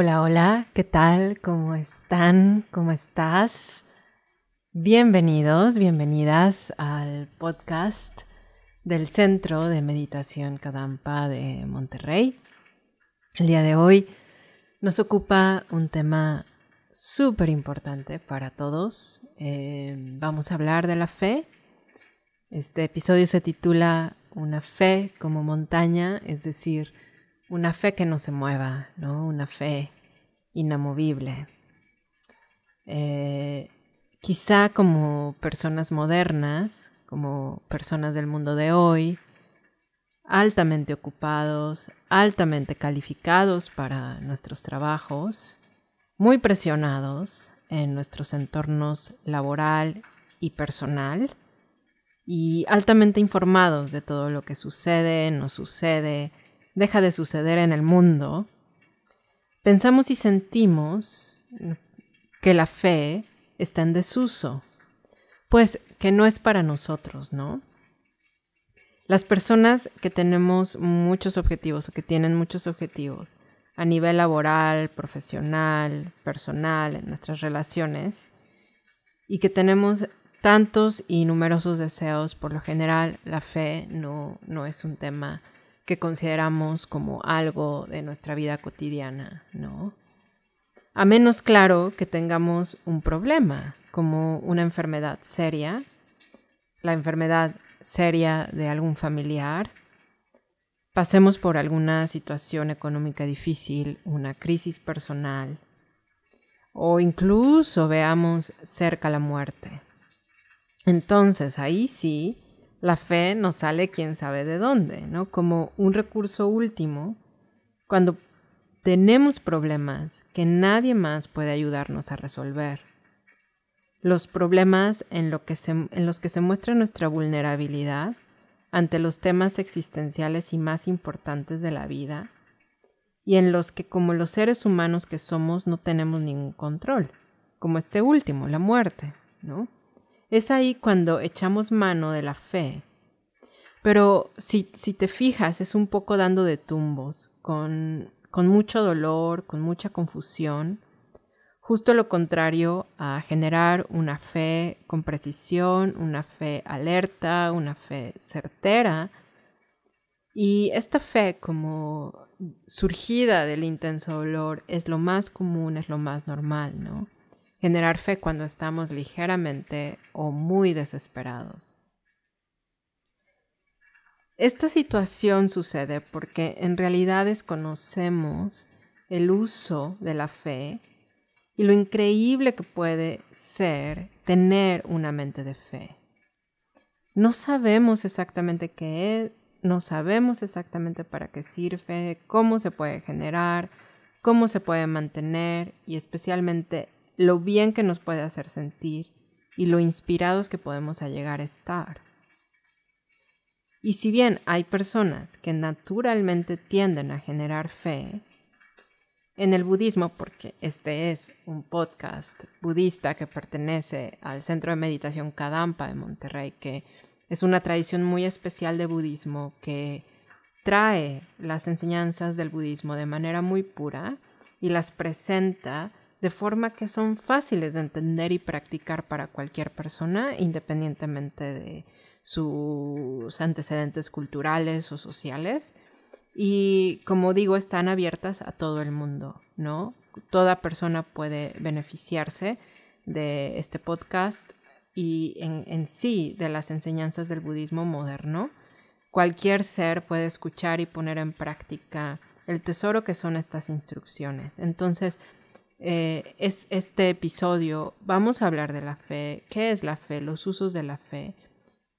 Hola, hola, ¿qué tal? ¿Cómo están? ¿Cómo estás? Bienvenidos, bienvenidas al podcast del Centro de Meditación Kadampa de Monterrey. El día de hoy nos ocupa un tema súper importante para todos. Eh, vamos a hablar de la fe. Este episodio se titula Una fe como montaña, es decir, una fe que no se mueva, ¿no? Una fe inamovible. Eh, quizá como personas modernas, como personas del mundo de hoy, altamente ocupados, altamente calificados para nuestros trabajos, muy presionados en nuestros entornos laboral y personal, y altamente informados de todo lo que sucede, no sucede, deja de suceder en el mundo, pensamos y sentimos que la fe está en desuso, pues que no es para nosotros, ¿no? Las personas que tenemos muchos objetivos o que tienen muchos objetivos a nivel laboral, profesional, personal, en nuestras relaciones, y que tenemos tantos y numerosos deseos, por lo general la fe no, no es un tema que consideramos como algo de nuestra vida cotidiana, ¿no? A menos claro que tengamos un problema, como una enfermedad seria, la enfermedad seria de algún familiar, pasemos por alguna situación económica difícil, una crisis personal, o incluso veamos cerca la muerte. Entonces ahí sí la fe nos sale quién sabe de dónde, ¿no? Como un recurso último cuando tenemos problemas que nadie más puede ayudarnos a resolver. Los problemas en, en los que se muestra nuestra vulnerabilidad ante los temas existenciales y más importantes de la vida y en los que como los seres humanos que somos no tenemos ningún control, como este último, la muerte, ¿no? Es ahí cuando echamos mano de la fe. Pero si, si te fijas, es un poco dando de tumbos, con, con mucho dolor, con mucha confusión, justo lo contrario a generar una fe con precisión, una fe alerta, una fe certera. Y esta fe como surgida del intenso dolor es lo más común, es lo más normal, ¿no? Generar fe cuando estamos ligeramente o muy desesperados. Esta situación sucede porque en realidad desconocemos el uso de la fe y lo increíble que puede ser tener una mente de fe. No sabemos exactamente qué es, no sabemos exactamente para qué sirve, cómo se puede generar, cómo se puede mantener y especialmente lo bien que nos puede hacer sentir y lo inspirados que podemos llegar a estar. Y si bien hay personas que naturalmente tienden a generar fe, en el budismo, porque este es un podcast budista que pertenece al Centro de Meditación Kadampa de Monterrey, que es una tradición muy especial de budismo que trae las enseñanzas del budismo de manera muy pura y las presenta de forma que son fáciles de entender y practicar para cualquier persona, independientemente de sus antecedentes culturales o sociales. Y como digo, están abiertas a todo el mundo, ¿no? Toda persona puede beneficiarse de este podcast y en, en sí de las enseñanzas del budismo moderno. Cualquier ser puede escuchar y poner en práctica el tesoro que son estas instrucciones. Entonces, eh, es este episodio vamos a hablar de la fe, qué es la fe, los usos de la fe.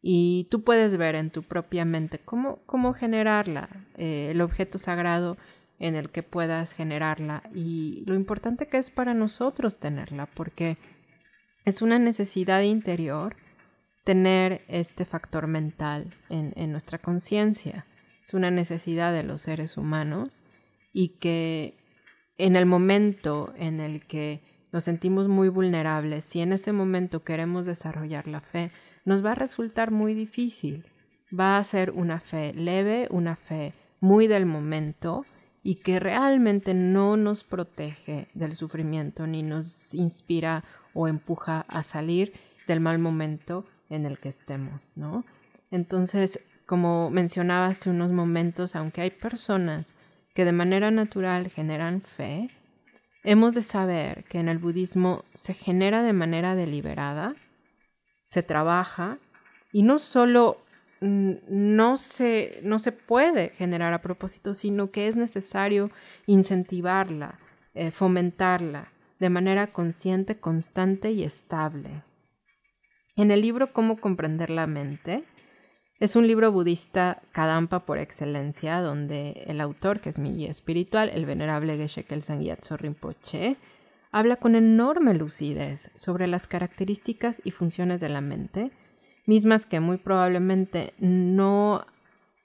Y tú puedes ver en tu propia mente cómo, cómo generarla, eh, el objeto sagrado en el que puedas generarla y lo importante que es para nosotros tenerla, porque es una necesidad interior tener este factor mental en, en nuestra conciencia. Es una necesidad de los seres humanos y que en el momento en el que nos sentimos muy vulnerables, si en ese momento queremos desarrollar la fe, nos va a resultar muy difícil. Va a ser una fe leve, una fe muy del momento y que realmente no nos protege del sufrimiento ni nos inspira o empuja a salir del mal momento en el que estemos, ¿no? Entonces, como mencionaba hace unos momentos, aunque hay personas que de manera natural generan fe, hemos de saber que en el budismo se genera de manera deliberada, se trabaja y no solo no se, no se puede generar a propósito, sino que es necesario incentivarla, eh, fomentarla de manera consciente, constante y estable. En el libro Cómo comprender la mente, es un libro budista Kadampa por excelencia, donde el autor, que es mi guía espiritual, el venerable Geshe Kelsang Yatso Rinpoche, habla con enorme lucidez sobre las características y funciones de la mente, mismas que muy probablemente no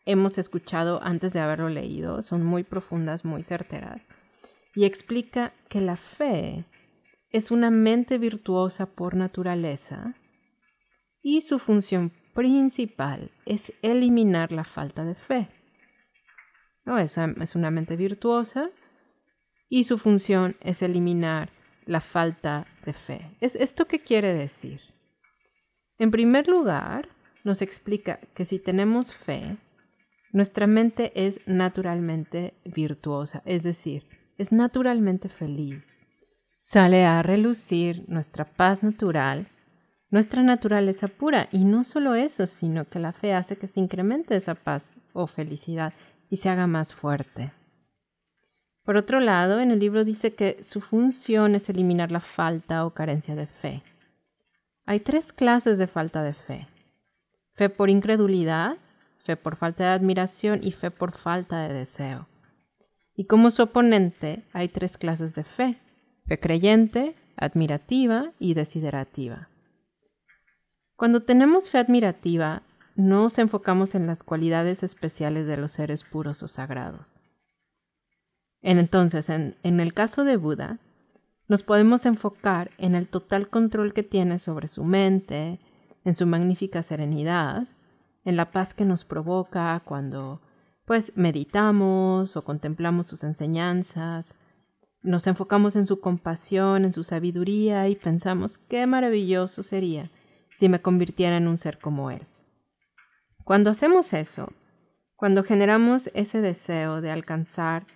hemos escuchado antes de haberlo leído, son muy profundas, muy certeras, y explica que la fe es una mente virtuosa por naturaleza y su función principal es eliminar la falta de fe. No, es, es una mente virtuosa y su función es eliminar la falta de fe. ¿Es ¿Esto qué quiere decir? En primer lugar, nos explica que si tenemos fe, nuestra mente es naturalmente virtuosa, es decir, es naturalmente feliz. Sale a relucir nuestra paz natural nuestra naturaleza pura. Y no solo eso, sino que la fe hace que se incremente esa paz o felicidad y se haga más fuerte. Por otro lado, en el libro dice que su función es eliminar la falta o carencia de fe. Hay tres clases de falta de fe. Fe por incredulidad, fe por falta de admiración y fe por falta de deseo. Y como su oponente hay tres clases de fe. Fe creyente, admirativa y desiderativa. Cuando tenemos fe admirativa, nos enfocamos en las cualidades especiales de los seres puros o sagrados. Entonces, en, en, el caso de Buda, nos podemos enfocar en el total control que tiene sobre su mente, en su magnífica serenidad, en la paz que nos provoca cuando pues meditamos o contemplamos sus enseñanzas, nos enfocamos en su compasión, en su sabiduría y pensamos qué maravilloso sería si me convirtiera en un ser como Él. Cuando hacemos eso, cuando generamos ese deseo de alcanzar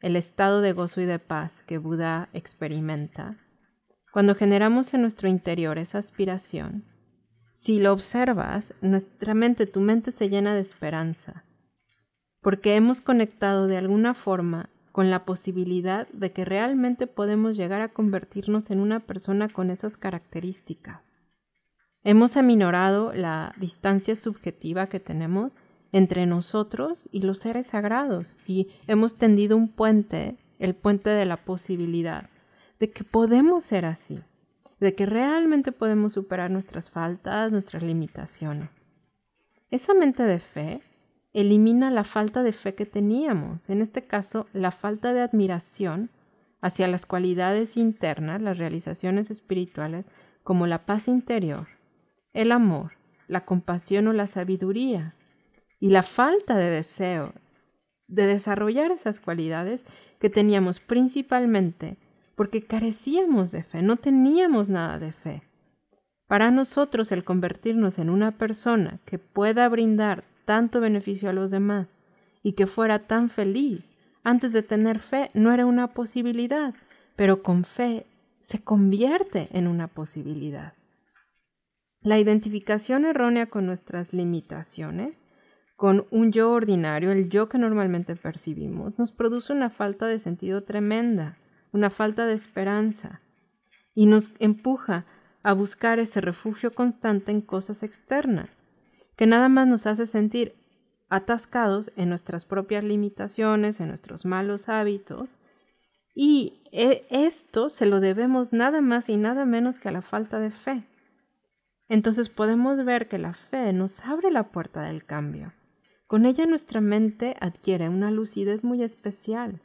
el estado de gozo y de paz que Buda experimenta, cuando generamos en nuestro interior esa aspiración, si lo observas, nuestra mente, tu mente se llena de esperanza, porque hemos conectado de alguna forma con la posibilidad de que realmente podemos llegar a convertirnos en una persona con esas características. Hemos aminorado la distancia subjetiva que tenemos entre nosotros y los seres sagrados y hemos tendido un puente, el puente de la posibilidad de que podemos ser así, de que realmente podemos superar nuestras faltas, nuestras limitaciones. Esa mente de fe elimina la falta de fe que teníamos, en este caso la falta de admiración hacia las cualidades internas, las realizaciones espirituales, como la paz interior, el amor, la compasión o la sabiduría y la falta de deseo de desarrollar esas cualidades que teníamos principalmente porque carecíamos de fe, no teníamos nada de fe. Para nosotros el convertirnos en una persona que pueda brindar tanto beneficio a los demás y que fuera tan feliz, antes de tener fe no era una posibilidad, pero con fe se convierte en una posibilidad. La identificación errónea con nuestras limitaciones, con un yo ordinario, el yo que normalmente percibimos, nos produce una falta de sentido tremenda, una falta de esperanza, y nos empuja a buscar ese refugio constante en cosas externas, que nada más nos hace sentir atascados en nuestras propias limitaciones, en nuestros malos hábitos, y e, esto se lo debemos nada más y nada menos que a la falta de fe. Entonces podemos ver que la fe nos abre la puerta del cambio. Con ella nuestra mente adquiere una lucidez muy especial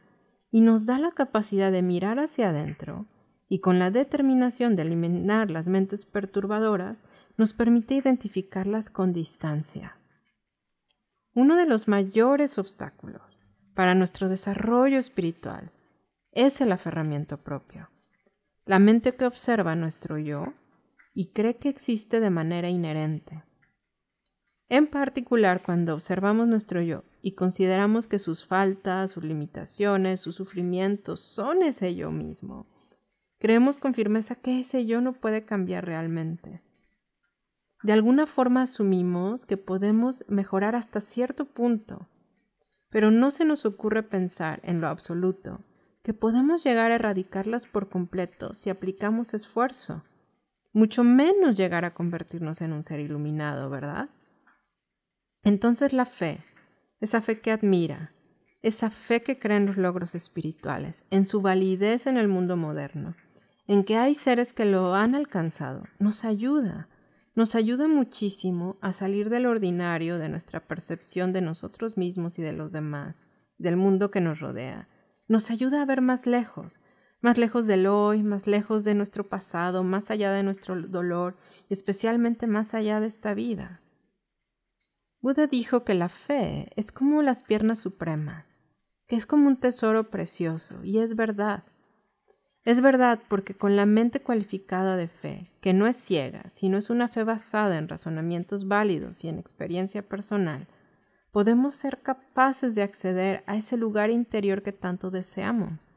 y nos da la capacidad de mirar hacia adentro y con la determinación de eliminar las mentes perturbadoras nos permite identificarlas con distancia. Uno de los mayores obstáculos para nuestro desarrollo espiritual es el aferramiento propio. La mente que observa nuestro yo y cree que existe de manera inherente. En particular, cuando observamos nuestro yo y consideramos que sus faltas, sus limitaciones, sus sufrimientos son ese yo mismo, creemos con firmeza que ese yo no puede cambiar realmente. De alguna forma asumimos que podemos mejorar hasta cierto punto, pero no se nos ocurre pensar en lo absoluto que podemos llegar a erradicarlas por completo si aplicamos esfuerzo, mucho menos llegar a convertirnos en un ser iluminado, ¿verdad? Entonces la fe, esa fe que admira, esa fe que cree en los logros espirituales, en su validez en el mundo moderno, en que hay seres que lo han alcanzado, nos ayuda, nos ayuda muchísimo a salir del ordinario de nuestra percepción de nosotros mismos y de los demás, del mundo que nos rodea, nos ayuda a ver más lejos, más lejos del hoy, más lejos de nuestro pasado, más allá de nuestro dolor y especialmente más allá de esta vida. Buda dijo que la fe es como las piernas supremas, que es como un tesoro precioso, y es verdad. Es verdad porque con la mente cualificada de fe, que no es ciega, sino es una fe basada en razonamientos válidos y en experiencia personal, podemos ser capaces de acceder a ese lugar interior que tanto deseamos,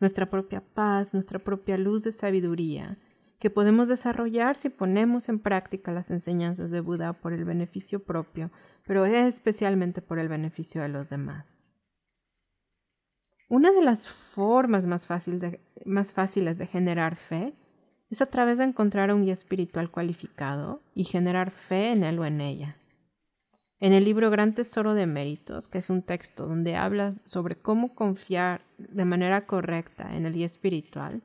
nuestra propia paz, nuestra propia luz de sabiduría, que podemos desarrollar si ponemos en práctica las enseñanzas de Buda por el beneficio propio, pero especialmente por el beneficio de los demás. Una de las formas más, más fáciles de generar fe es a través de encontrar un guía espiritual cualificado y generar fe en él o en ella. En el libro Gran Tesoro de Méritos, que es un texto donde hablas sobre cómo confiar de manera correcta en el guía espiritual,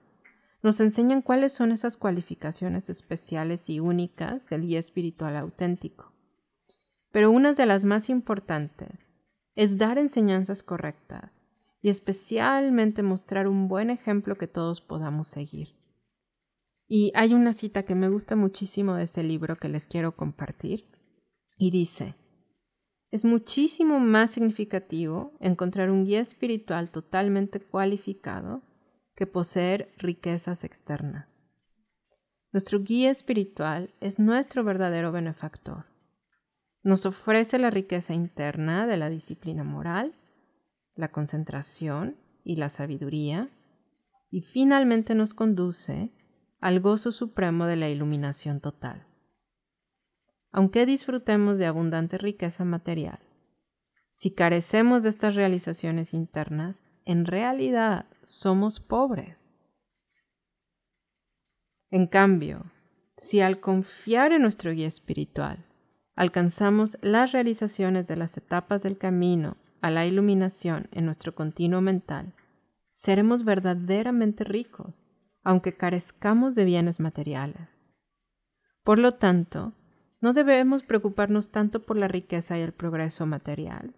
nos enseñan cuáles son esas cualificaciones especiales y únicas del guía espiritual auténtico. Pero una de las más importantes es dar enseñanzas correctas y especialmente mostrar un buen ejemplo que todos podamos seguir. Y hay una cita que me gusta muchísimo de ese libro que les quiero compartir y dice, es muchísimo más significativo encontrar un guía espiritual totalmente cualificado que poseer riquezas externas. Nuestro guía espiritual es nuestro verdadero benefactor. Nos ofrece la riqueza interna de la disciplina moral, la concentración y la sabiduría, y finalmente nos conduce al gozo supremo de la iluminación total aunque disfrutemos de abundante riqueza material. Si carecemos de estas realizaciones internas, en realidad somos pobres. En cambio, si al confiar en nuestro guía espiritual alcanzamos las realizaciones de las etapas del camino a la iluminación en nuestro continuo mental, seremos verdaderamente ricos, aunque carezcamos de bienes materiales. Por lo tanto, no debemos preocuparnos tanto por la riqueza y el progreso material,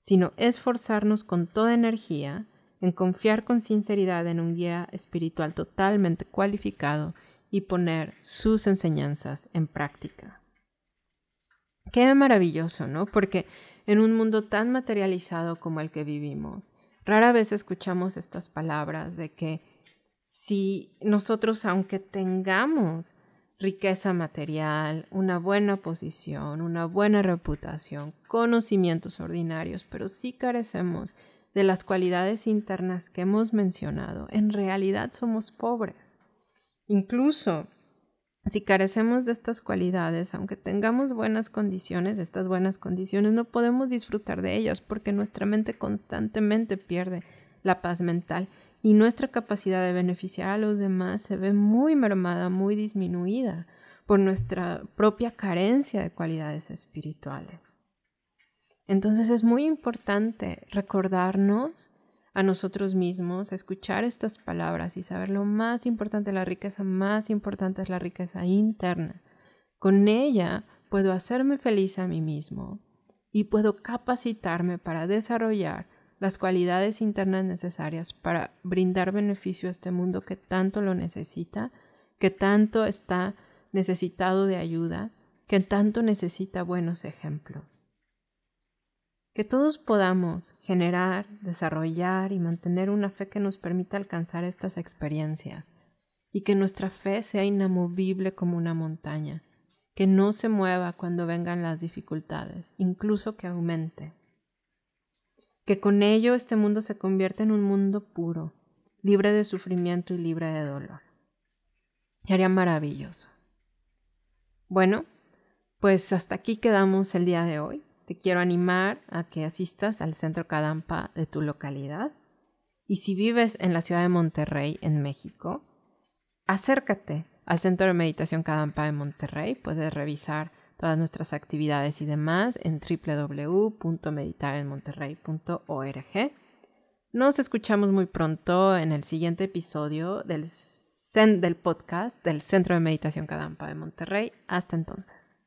sino esforzarnos con toda energía en confiar con sinceridad en un guía espiritual totalmente cualificado y poner sus enseñanzas en práctica. Qué maravilloso, ¿no? Porque en un mundo tan materializado como el que vivimos, rara vez escuchamos estas palabras de que si nosotros, aunque tengamos riqueza material, una buena posición, una buena reputación, conocimientos ordinarios, pero si carecemos de las cualidades internas que hemos mencionado, en realidad somos pobres. Incluso si carecemos de estas cualidades, aunque tengamos buenas condiciones, estas buenas condiciones no podemos disfrutar de ellas porque nuestra mente constantemente pierde la paz mental y nuestra capacidad de beneficiar a los demás se ve muy mermada, muy disminuida por nuestra propia carencia de cualidades espirituales. Entonces es muy importante recordarnos a nosotros mismos, escuchar estas palabras y saber lo más importante, la riqueza más importante es la riqueza interna. Con ella puedo hacerme feliz a mí mismo y puedo capacitarme para desarrollar las cualidades internas necesarias para brindar beneficio a este mundo que tanto lo necesita, que tanto está necesitado de ayuda, que tanto necesita buenos ejemplos. que todos podamos generar, desarrollar y mantener una fe que nos permita alcanzar estas experiencias y que nuestra fe sea inamovible como una montaña, que no se mueva cuando vengan las dificultades, incluso que aumente. Que con ello este mundo se convierta en un mundo puro, libre de sufrimiento y libre de dolor. Sería maravilloso. Bueno, pues hasta aquí quedamos el día de hoy. Te quiero animar a que asistas al Centro Cadampa de tu localidad. Y si vives en la ciudad de Monterrey, en México, acércate al Centro de Meditación Cadampa de Monterrey. Puedes revisar todas nuestras actividades y demás en www.meditarenmonterrey.org. Nos escuchamos muy pronto en el siguiente episodio del, del podcast del Centro de Meditación Cadampa de Monterrey. Hasta entonces.